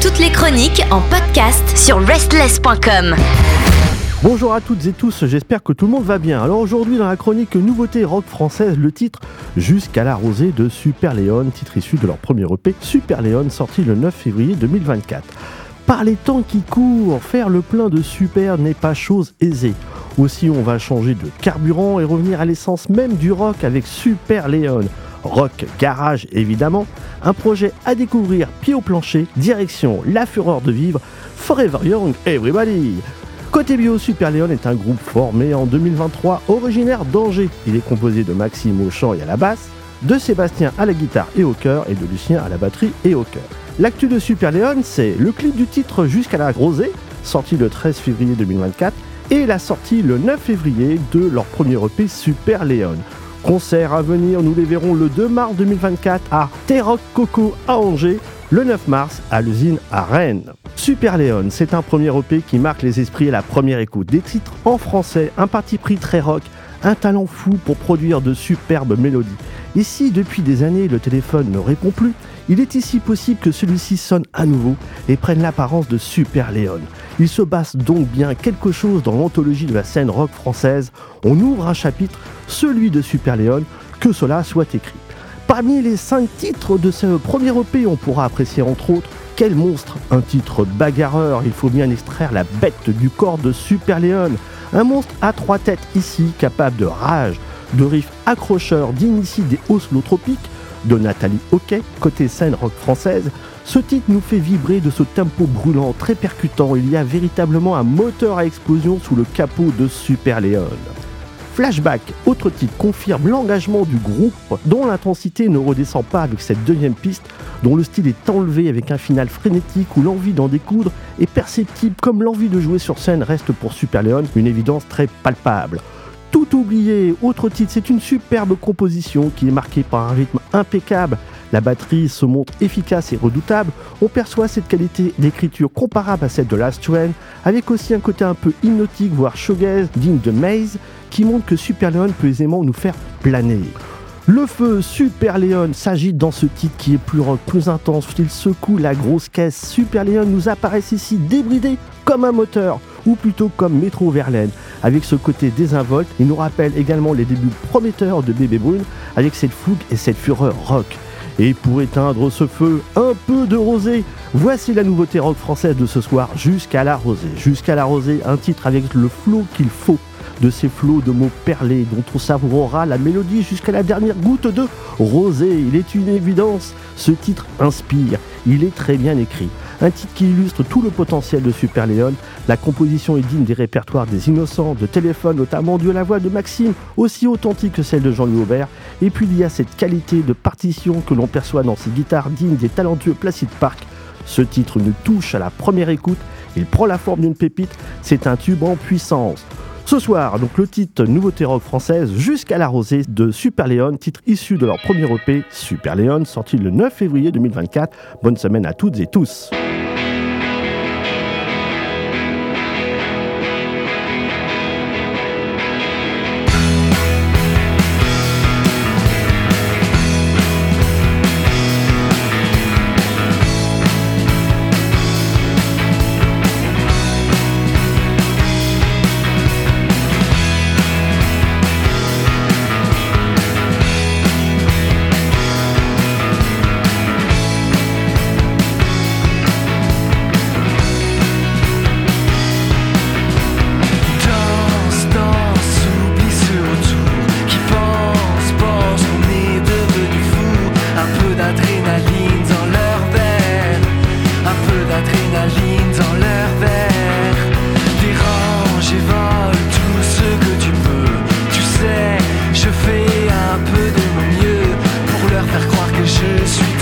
Toutes les chroniques en podcast sur restless.com. Bonjour à toutes et tous, j'espère que tout le monde va bien. Alors aujourd'hui dans la chronique Nouveauté rock française, le titre Jusqu'à la rosée de Super Léon, titre issu de leur premier EP Super Léon sorti le 9 février 2024. Par les temps qui courent, faire le plein de super n'est pas chose aisée. Aussi on va changer de carburant et revenir à l'essence même du rock avec Super Léon. Rock Garage évidemment, un projet à découvrir pied au plancher, direction La Fureur de Vivre, Forever Young Everybody. Côté bio, Super Léon est un groupe formé en 2023, originaire d'Angers. Il est composé de Maxime au chant et à la basse, de Sébastien à la guitare et au chœur, et de Lucien à la batterie et au chœur. L'actu de Super Léon, c'est le clip du titre Jusqu'à la rosée, sorti le 13 février 2024, et la sortie le 9 février de leur premier EP Super Léon. Concert à venir, nous les verrons le 2 mars 2024 à T-Rock Coco à Angers, le 9 mars à l'usine à Rennes. Super Léon, c'est un premier EP qui marque les esprits à la première écoute. Des titres en français, un parti pris très rock, un talent fou pour produire de superbes mélodies. Ici, depuis des années, le téléphone ne répond plus. Il est ici possible que celui-ci sonne à nouveau et prenne l'apparence de Super Léon. Il se passe donc bien quelque chose dans l'anthologie de la scène rock française. On ouvre un chapitre, celui de Super Léon, que cela soit écrit. Parmi les cinq titres de ce premier EP, on pourra apprécier entre autres quel monstre? Un titre bagarreur, il faut bien extraire la bête du corps de Super Léon. Un monstre à trois têtes ici, capable de rage, de riffs accrocheurs, d'initier des Oslo tropiques, de Nathalie Hockey, côté scène rock française. Ce titre nous fait vibrer de ce tempo brûlant, très percutant. Il y a véritablement un moteur à explosion sous le capot de Super Léon. Flashback, autre titre, confirme l'engagement du groupe dont l'intensité ne redescend pas avec cette deuxième piste, dont le style est enlevé avec un final frénétique où l'envie d'en découdre est perceptible comme l'envie de jouer sur scène reste pour Super Léon une évidence très palpable. Tout oublié, autre titre, c'est une superbe composition qui est marquée par un rythme impeccable. La batterie se montre efficace et redoutable. On perçoit cette qualité d'écriture comparable à celle de Last Train, avec aussi un côté un peu hypnotique, voire shoegaze, digne de Maze, qui montre que Super Léon peut aisément nous faire planer. Le feu Super Léon s'agite dans ce titre qui est plus rock, plus intense. Il secoue la grosse caisse. Super Léon nous apparaît ici débridé comme un moteur, ou plutôt comme Métro Verlaine. Avec ce côté désinvolte, il nous rappelle également les débuts prometteurs de Bébé Brune, avec cette fougue et cette fureur rock. Et pour éteindre ce feu, un peu de rosée. Voici la nouveauté rock française de ce soir, Jusqu'à la rosée. Jusqu'à la rosée, un titre avec le flot qu'il faut de ces flots de mots perlés dont on savourera la mélodie jusqu'à la dernière goutte de rosée. Il est une évidence, ce titre inspire, il est très bien écrit. Un titre qui illustre tout le potentiel de Super Léon. La composition est digne des répertoires des innocents, de téléphone, notamment dû à la voix de Maxime, aussi authentique que celle de Jean-Louis Aubert. Et puis il y a cette qualité de partition que l'on perçoit dans ces guitares dignes des talentueux Placid Park. Ce titre nous touche à la première écoute, il prend la forme d'une pépite, c'est un tube en puissance. Ce soir, donc le titre Nouveauté rock française jusqu'à la rosée de Super Léon, titre issu de leur premier EP Super Léon, sorti le 9 février 2024. Bonne semaine à toutes et tous. peu d'adrénaline dans leur verre, un peu d'adrénaline dans leur verre. Dérange et vole tout ce que tu peux, tu sais, je fais un peu de mon mieux pour leur faire croire que je suis